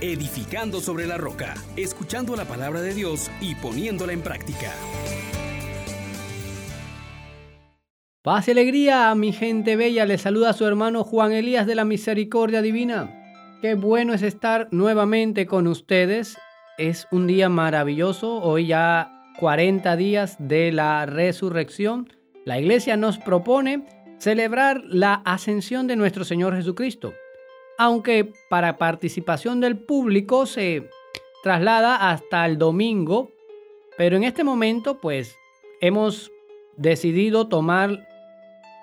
edificando sobre la roca, escuchando la palabra de Dios y poniéndola en práctica. Paz y alegría, mi gente bella. Les saluda a su hermano Juan Elías de la Misericordia Divina. Qué bueno es estar nuevamente con ustedes. Es un día maravilloso. Hoy ya 40 días de la resurrección. La iglesia nos propone celebrar la ascensión de nuestro Señor Jesucristo aunque para participación del público se traslada hasta el domingo, pero en este momento pues hemos decidido tomar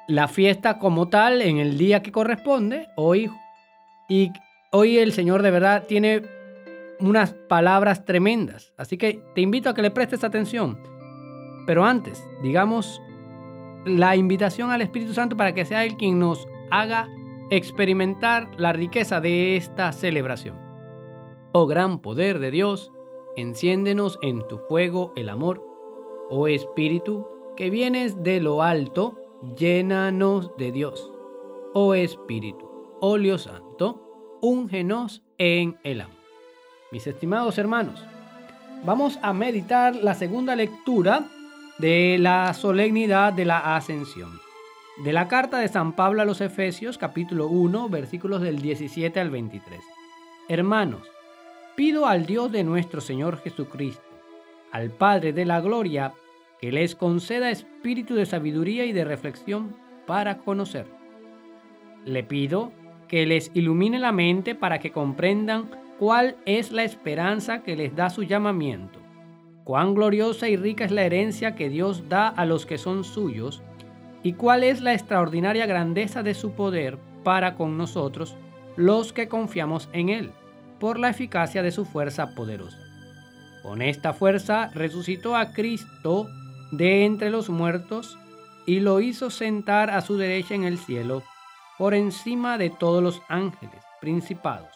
la fiesta como tal en el día que corresponde, hoy, y hoy el Señor de verdad tiene unas palabras tremendas, así que te invito a que le prestes atención. Pero antes, digamos la invitación al Espíritu Santo para que sea Él quien nos haga experimentar la riqueza de esta celebración. Oh gran poder de Dios, enciéndenos en tu fuego el amor. Oh Espíritu, que vienes de lo alto, llénanos de Dios. Oh Espíritu, óleo santo, úngenos en el amor. Mis estimados hermanos, vamos a meditar la segunda lectura de la solemnidad de la ascensión. De la carta de San Pablo a los Efesios, capítulo 1, versículos del 17 al 23. Hermanos, pido al Dios de nuestro Señor Jesucristo, al Padre de la Gloria, que les conceda espíritu de sabiduría y de reflexión para conocer. Le pido que les ilumine la mente para que comprendan cuál es la esperanza que les da su llamamiento, cuán gloriosa y rica es la herencia que Dios da a los que son suyos, y cuál es la extraordinaria grandeza de su poder para con nosotros, los que confiamos en Él, por la eficacia de su fuerza poderosa. Con esta fuerza resucitó a Cristo de entre los muertos y lo hizo sentar a su derecha en el cielo, por encima de todos los ángeles, principados,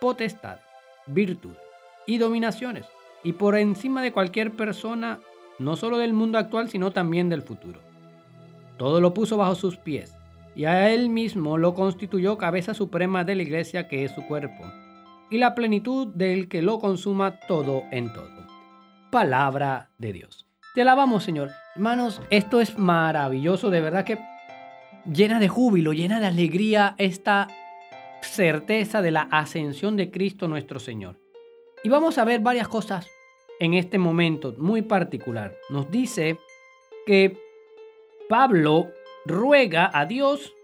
potestades, virtudes y dominaciones, y por encima de cualquier persona, no solo del mundo actual, sino también del futuro todo lo puso bajo sus pies, y a él mismo lo constituyó cabeza suprema de la iglesia que es su cuerpo, y la plenitud del que lo consuma todo en todo. Palabra de Dios. Te alabamos, Señor. Hermanos, esto es maravilloso, de verdad que llena de júbilo, llena de alegría esta certeza de la ascensión de Cristo nuestro Señor. Y vamos a ver varias cosas en este momento muy particular. Nos dice que Pablo ruega a Dios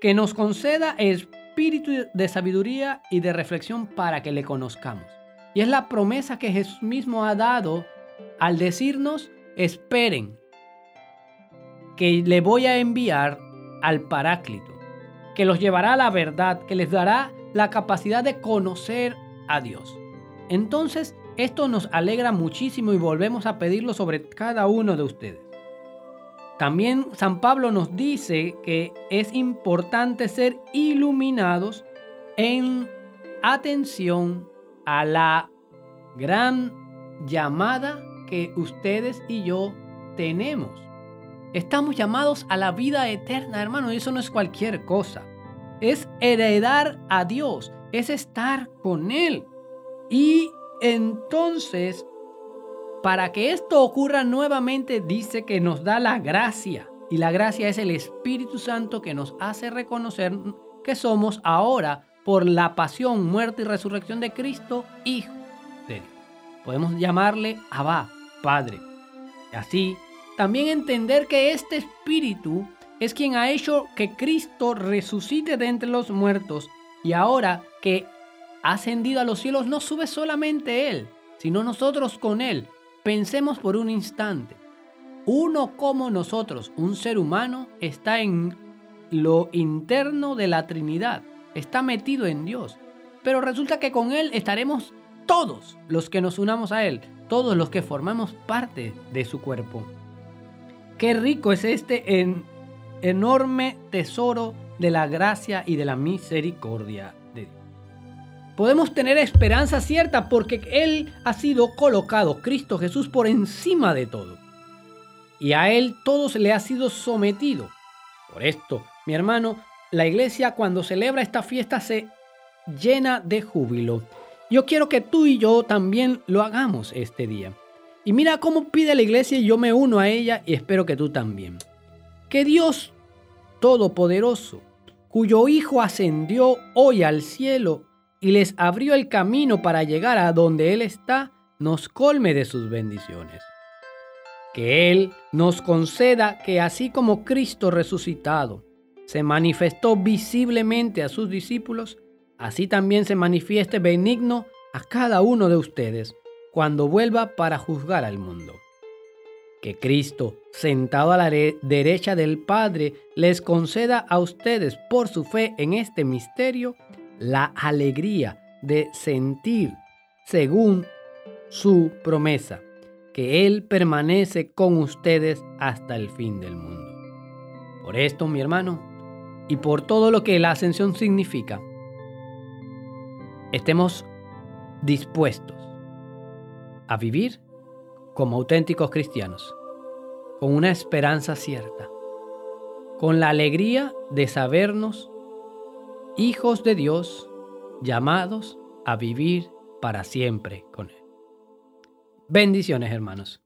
que nos conceda espíritu de sabiduría y de reflexión para que le conozcamos. Y es la promesa que Jesús mismo ha dado al decirnos, esperen, que le voy a enviar al Paráclito, que los llevará a la verdad, que les dará la capacidad de conocer a Dios. Entonces, esto nos alegra muchísimo y volvemos a pedirlo sobre cada uno de ustedes. También San Pablo nos dice que es importante ser iluminados en atención a la gran llamada que ustedes y yo tenemos. Estamos llamados a la vida eterna, hermano, y eso no es cualquier cosa. Es heredar a Dios, es estar con Él. Y entonces para que esto ocurra nuevamente, dice que nos da la gracia. Y la gracia es el Espíritu Santo que nos hace reconocer que somos ahora, por la pasión, muerte y resurrección de Cristo, Hijo de Dios. Podemos llamarle Abba, Padre. Y así, también entender que este Espíritu es quien ha hecho que Cristo resucite de entre los muertos y ahora que ha ascendido a los cielos no sube solamente Él, sino nosotros con Él Pensemos por un instante. Uno como nosotros, un ser humano, está en lo interno de la Trinidad, está metido en Dios. Pero resulta que con Él estaremos todos los que nos unamos a Él, todos los que formamos parte de su cuerpo. Qué rico es este enorme tesoro de la gracia y de la misericordia podemos tener esperanza cierta porque Él ha sido colocado, Cristo Jesús, por encima de todo. Y a Él todo se le ha sido sometido. Por esto, mi hermano, la iglesia cuando celebra esta fiesta se llena de júbilo. Yo quiero que tú y yo también lo hagamos este día. Y mira cómo pide la iglesia y yo me uno a ella y espero que tú también. Que Dios Todopoderoso, cuyo Hijo ascendió hoy al cielo y les abrió el camino para llegar a donde Él está, nos colme de sus bendiciones. Que Él nos conceda que así como Cristo resucitado se manifestó visiblemente a sus discípulos, así también se manifieste benigno a cada uno de ustedes cuando vuelva para juzgar al mundo. Que Cristo, sentado a la derecha del Padre, les conceda a ustedes por su fe en este misterio la alegría de sentir según su promesa, que Él permanece con ustedes hasta el fin del mundo. Por esto, mi hermano, y por todo lo que la ascensión significa, estemos dispuestos a vivir como auténticos cristianos, con una esperanza cierta, con la alegría de sabernos hijos de Dios llamados a vivir para siempre con Él. Bendiciones hermanos.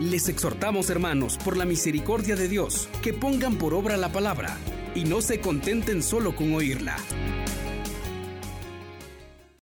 Les exhortamos hermanos por la misericordia de Dios que pongan por obra la palabra y no se contenten solo con oírla.